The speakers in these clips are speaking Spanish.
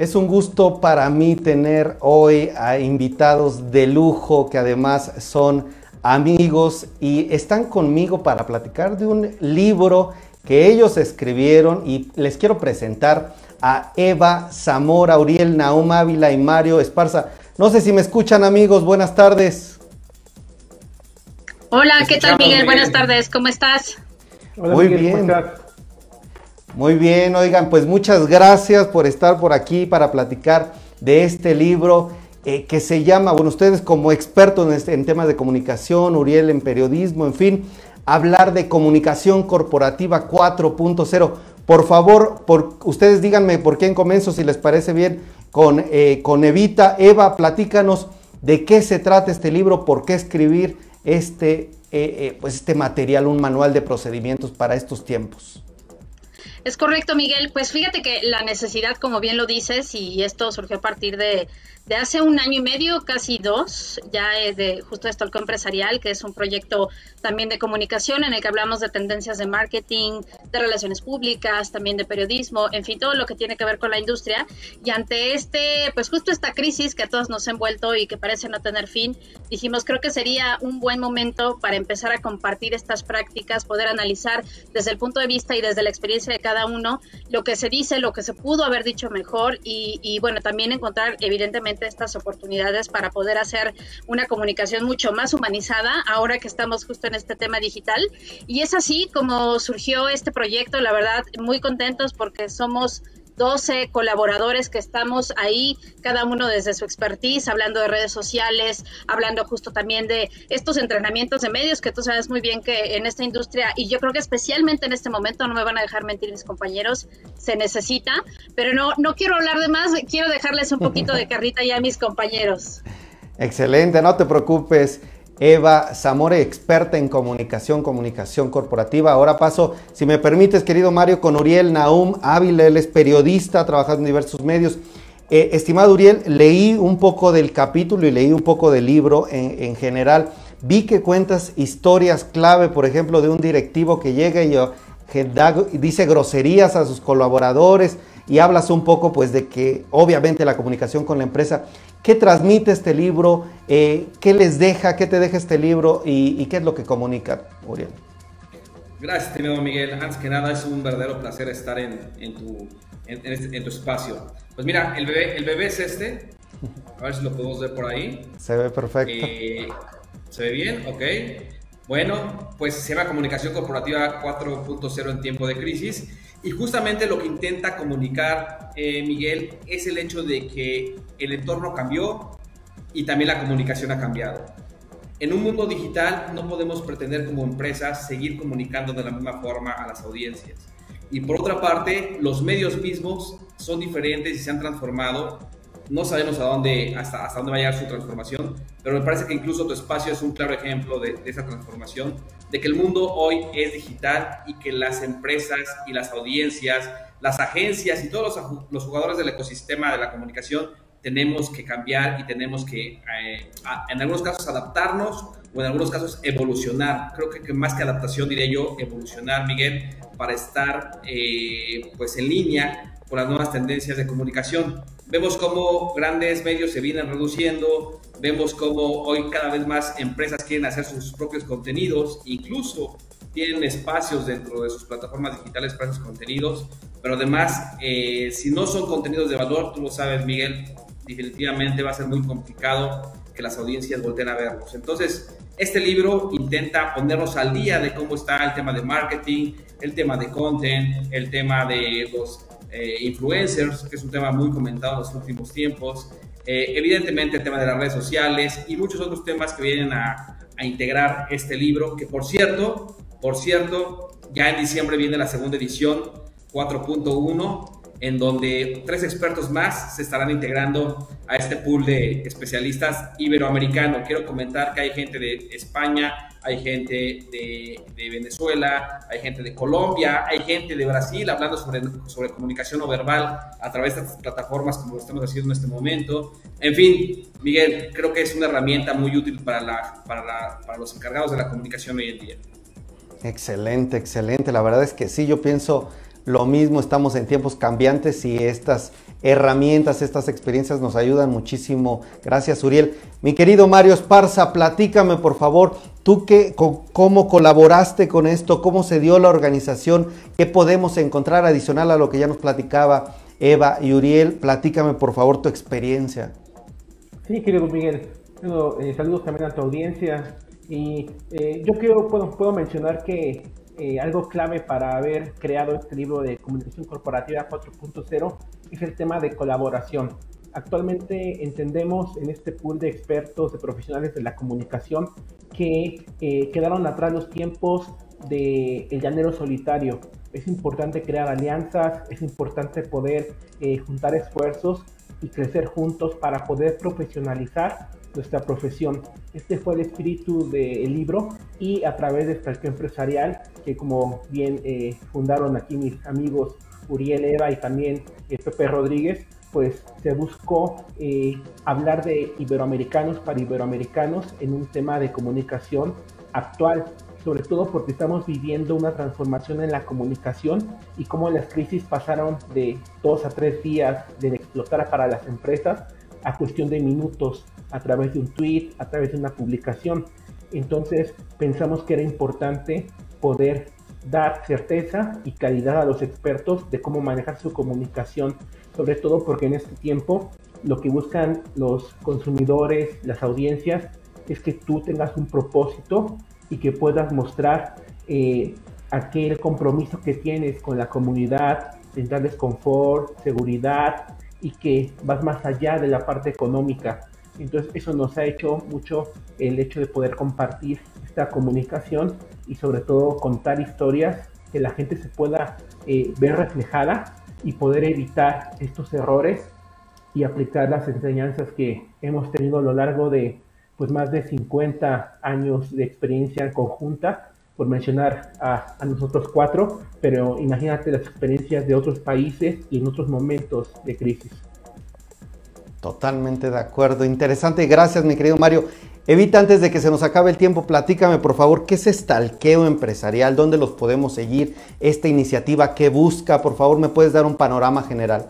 Es un gusto para mí tener hoy a invitados de lujo que además son amigos y están conmigo para platicar de un libro que ellos escribieron y les quiero presentar a Eva Zamora, Uriel Naum Ávila y Mario Esparza. No sé si me escuchan amigos, buenas tardes. Hola, ¿qué tal Miguel? Buenas tardes, ¿cómo estás? Muy bien. Muy bien, oigan, pues muchas gracias por estar por aquí para platicar de este libro eh, que se llama, bueno, ustedes como expertos en, este, en temas de comunicación, Uriel en periodismo, en fin, hablar de comunicación corporativa 4.0. Por favor, por, ustedes díganme por quién comienzo, si les parece bien, con, eh, con Evita. Eva, platícanos de qué se trata este libro, por qué escribir este, eh, pues este material, un manual de procedimientos para estos tiempos. Es correcto, Miguel. Pues fíjate que la necesidad, como bien lo dices, y esto surgió a partir de, de hace un año y medio, casi dos, ya de justo el empresarial, que es un proyecto también de comunicación en el que hablamos de tendencias de marketing, de relaciones públicas, también de periodismo, en fin, todo lo que tiene que ver con la industria. Y ante este, pues justo esta crisis que a todos nos ha envuelto y que parece no tener fin, dijimos, creo que sería un buen momento para empezar a compartir estas prácticas, poder analizar desde el punto de vista y desde la experiencia de cada uno lo que se dice, lo que se pudo haber dicho mejor y bueno, también encontrar evidentemente estas oportunidades para poder hacer una comunicación mucho más humanizada ahora que estamos justo en este tema digital. Y es así como surgió este proyecto, la verdad, muy contentos porque somos 12 colaboradores que estamos ahí, cada uno desde su expertise, hablando de redes sociales, hablando justo también de estos entrenamientos de medios, que tú sabes muy bien que en esta industria, y yo creo que especialmente en este momento, no me van a dejar mentir mis compañeros, se necesita, pero no, no quiero hablar de más, quiero dejarles un poquito de carrita ya a mis compañeros. Excelente, no te preocupes. Eva Zamore, experta en comunicación, comunicación corporativa. Ahora paso, si me permites, querido Mario, con Uriel Naum Ávila, él es periodista, trabajando en diversos medios. Eh, estimado Uriel, leí un poco del capítulo y leí un poco del libro en, general. Vi que cuentas historias clave, por ejemplo, de un directivo que llega y, y dice groserías a sus colaboradores y hablas un poco pues de que obviamente la comunicación con la empresa ¿Qué transmite este libro? Eh, ¿Qué les deja? ¿Qué te deja este libro? ¿Y, qué es lo que comunica, Uriel? Gracias, estimado Miguel. Antes que nada, es un verdadero placer estar en, tu, este, en, tu espacio. Pues mira, el bebé, el bebé es este. A ver si lo podemos ver por ahí. Se ve perfecto. Eh, ¿Se ve bien? Ok. Bueno, pues se llama Comunicación Corporativa 4.0 en tiempo de crisis. Y justamente lo que intenta comunicar eh, Miguel es el hecho de que el entorno cambió y también la comunicación ha cambiado. En un mundo digital no podemos pretender como empresas seguir comunicando de la misma forma a las audiencias. Y por otra parte, los medios mismos son diferentes y se han transformado no sabemos a dónde, hasta, hasta dónde va a llegar su transformación, pero me parece que incluso tu espacio es un claro ejemplo de, esa transformación, de que el mundo hoy es digital y que las empresas y las audiencias, las agencias y todos los, jugadores del ecosistema de la comunicación tenemos que cambiar y tenemos que, eh, en algunos casos, adaptarnos o en algunos casos evolucionar. Creo que, más que adaptación, diré yo, evolucionar, Miguel, para estar eh, pues en línea con las nuevas tendencias de comunicación. Vemos cómo grandes medios se vienen reduciendo, vemos cómo hoy cada vez más empresas quieren hacer sus propios contenidos, incluso tienen espacios dentro de sus plataformas digitales para esos contenidos, pero además, eh, si no son contenidos de valor, tú lo sabes, Miguel, definitivamente va a ser muy complicado que las audiencias volteen a verlos. Entonces, este libro intenta ponernos al día de cómo está el tema de marketing, el tema de content, el tema de los eh, influencers, que es un tema muy comentado en los últimos tiempos, eh, evidentemente el tema de las redes sociales y muchos otros temas que vienen a, a integrar este libro, que por cierto, por cierto, ya en diciembre viene la segunda edición 4.1 en donde tres expertos más se estarán integrando a este pool de especialistas iberoamericano. Quiero comentar que hay gente de España, hay gente de, Venezuela, hay gente de Colombia, hay gente de Brasil hablando sobre, sobre comunicación no verbal a través de plataformas como lo estamos haciendo en este momento. En fin, Miguel, creo que es una herramienta muy útil para, la, para, para los encargados de la comunicación hoy en día. Excelente, excelente. La verdad es que sí, yo pienso lo mismo, estamos en tiempos cambiantes y estas herramientas, estas experiencias nos ayudan muchísimo. Gracias, Uriel. Mi querido Mario Esparza, platícame por favor, tú qué, cómo colaboraste con esto, cómo se dio la organización, qué podemos encontrar adicional a lo que ya nos platicaba Eva y Uriel. Platícame por favor tu experiencia. Sí, querido Miguel. Eh, saludos también a tu audiencia. Y eh, yo quiero, puedo mencionar que eh, algo clave para haber creado este libro de comunicación corporativa 4.0 es el tema de colaboración. Actualmente entendemos en este pool de expertos, de profesionales de la comunicación, que eh, quedaron atrás los tiempos del el llanero solitario. Es importante crear alianzas, es importante poder eh, juntar esfuerzos y crecer juntos para poder profesionalizar nuestra profesión. Este fue el espíritu del libro y a través de esta empresarial, que como bien eh, fundaron aquí mis amigos Uriel Eva y también eh, Pepe Rodríguez, pues se buscó eh, hablar de iberoamericanos para iberoamericanos en un tema de comunicación actual, sobre todo porque estamos viviendo una transformación en la comunicación y cómo las crisis pasaron de dos a tres días de explotar para las empresas a cuestión de minutos a través de un tweet, a través de una publicación. Entonces pensamos que era importante poder dar certeza y calidad a los expertos de cómo manejar su comunicación, sobre todo porque en este tiempo lo que buscan los consumidores, las audiencias, es que tú tengas un propósito y que puedas mostrar eh, aquel compromiso que tienes con la comunidad, en darles confort, seguridad y que vas más allá de la parte económica. Entonces eso nos ha hecho mucho el hecho de poder compartir esta comunicación y sobre todo contar historias que la gente se pueda eh, ver reflejada y poder evitar estos errores y aplicar las enseñanzas que hemos tenido a lo largo de pues más de 50 años de experiencia conjunta, por mencionar a, a nosotros cuatro, pero imagínate las experiencias de otros países y en otros momentos de crisis. Totalmente de acuerdo. Interesante. Gracias, mi querido Mario. Evita antes de que se nos acabe el tiempo, platícame por favor, ¿qué es estalqueo empresarial? ¿Dónde los podemos seguir? ¿Esta iniciativa qué busca? Por favor, ¿me puedes dar un panorama general?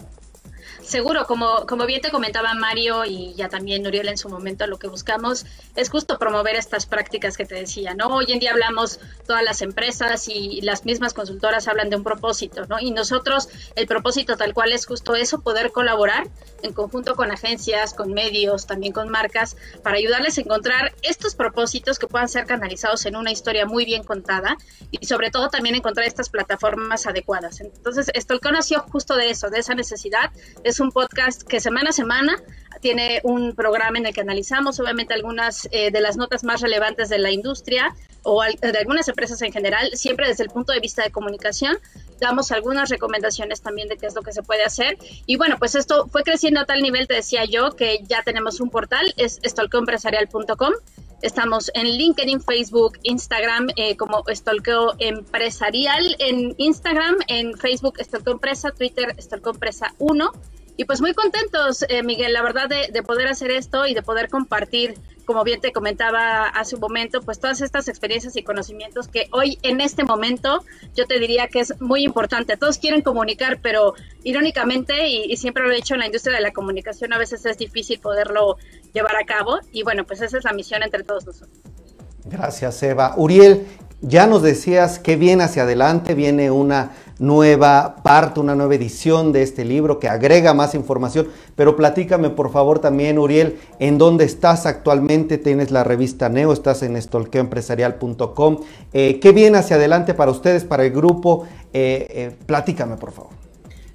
Seguro, como, como bien te comentaba Mario y ya también Nuriel en su momento, lo que buscamos es justo promover estas prácticas que te decía, ¿no? Hoy en día hablamos, todas las empresas y las mismas consultoras hablan de un propósito, ¿no? Y nosotros, el propósito tal cual es justo eso, poder colaborar en conjunto con agencias, con medios, también con marcas, para ayudarles a encontrar estos propósitos que puedan ser canalizados en una historia muy bien contada y sobre todo también encontrar estas plataformas adecuadas. Entonces, esto el nació justo de eso, de esa necesidad, es un podcast que semana a semana tiene un programa en el que analizamos obviamente algunas eh, de las notas más relevantes de la industria o de algunas empresas en general, siempre desde el punto de vista de comunicación. Damos algunas recomendaciones también de qué es lo que se puede hacer. Y bueno, pues esto fue creciendo a tal nivel, te decía yo, que ya tenemos un portal, es estolqueoempresarial.com. Estamos en LinkedIn, Facebook, Instagram eh, como Estolqueo Empresarial, en Instagram, en Facebook Estolqueo Empresa, Twitter Estolqueo Empresa 1 y pues muy contentos, eh, Miguel, la verdad, de, poder hacer esto y de poder compartir, como bien te comentaba hace un momento, pues todas estas experiencias y conocimientos que hoy en este momento yo te diría que es muy importante. Todos quieren comunicar, pero irónicamente, y, siempre lo he dicho en la industria de la comunicación, a veces es difícil poderlo llevar a cabo. Y bueno, pues esa es la misión entre todos nosotros. Gracias, Eva. Uriel, ya nos decías que viene hacia adelante, viene una nueva parte, una nueva edición de este libro que agrega más información, pero platícame por favor también, Uriel, en dónde estás actualmente, tienes la revista Neo, estás en estolqueoempresarial.com, eh, ¿qué viene hacia adelante para ustedes, para el grupo? Eh, eh, platícame por favor.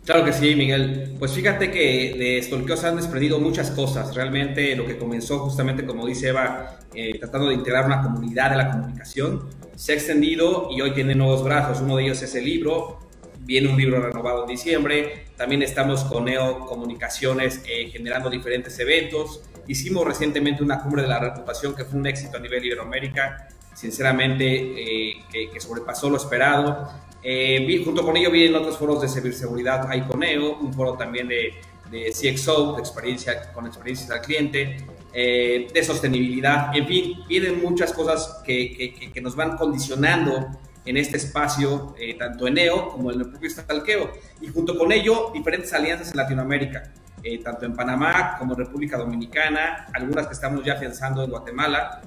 Claro que sí, Miguel. Pues fíjate que de Stolkeo se han desprendido muchas cosas. Realmente lo que comenzó justamente, como dice Eva, tratando de integrar una comunidad de la comunicación, se ha extendido y hoy tiene nuevos brazos. Uno de ellos es el libro, viene un libro renovado en diciembre, también estamos con Neo Comunicaciones eh, generando diferentes eventos, hicimos recientemente una cumbre de la reputación que fue un éxito a nivel Iberoamérica, sinceramente eh, que, sobrepasó lo esperado. Eh, junto con ello vienen otros foros de ciberseguridad, hay con Neo, un foro también de, de CXO, de experiencia, con experiencias al cliente, de sostenibilidad, en fin, vienen muchas cosas que, que, que nos van condicionando en este espacio, eh, tanto en EO como en el propio Estalqueo, y junto con ello diferentes alianzas en Latinoamérica, eh, tanto en Panamá como en República Dominicana, algunas que estamos ya afianzando en Guatemala.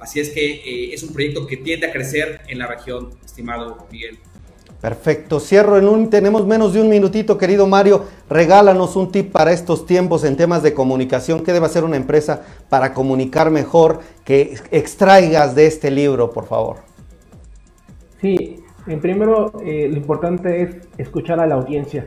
Así es que eh, es un proyecto que tiende a crecer en la región, estimado Miguel. Perfecto, cierro en un, tenemos menos de un minutito, querido Mario, regálanos un tip para estos tiempos en temas de comunicación, ¿qué debe hacer una empresa para comunicar mejor, que extraigas de este libro, por favor? Sí, en primero eh, lo importante es escuchar a la audiencia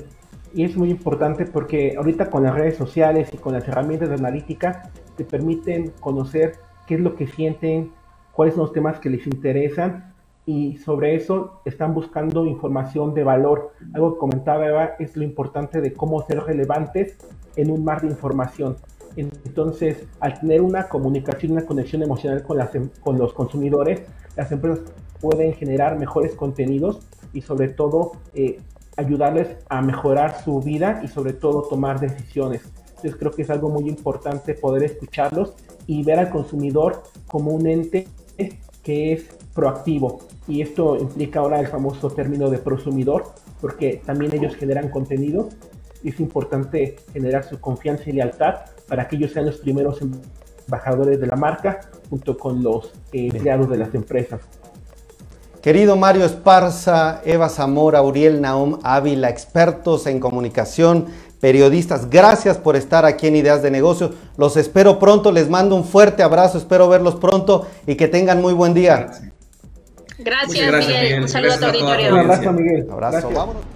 y es muy importante porque ahorita con las redes sociales y con las herramientas de analítica te permiten conocer qué es lo que sienten, cuáles son los temas que les interesan y sobre eso están buscando información de valor. Algo que comentaba Eva es lo importante de cómo ser relevantes en un mar de información. Entonces, al tener una comunicación, una conexión emocional con, las, em, con los consumidores, las empresas pueden generar mejores contenidos y sobre todo eh, ayudarles a mejorar su vida y sobre todo tomar decisiones. Entonces creo que es algo muy importante poder escucharlos y ver al consumidor como un ente que es proactivo. Y esto implica ahora el famoso término de prosumidor, porque también ellos generan contenido y es importante generar su confianza y lealtad para que ellos sean los primeros embajadores de la marca junto con los empleados de las empresas. Querido Mario Esparza, Eva Zamora, Uriel Naum Ávila, expertos en comunicación, periodistas, gracias por estar aquí en Ideas de Negocios. Los espero pronto, les mando un fuerte abrazo, espero verlos pronto y que tengan muy buen día. Gracias, Miguel. Un saludo a tu auditorio. Un abrazo, Miguel. Abrazo, vámonos.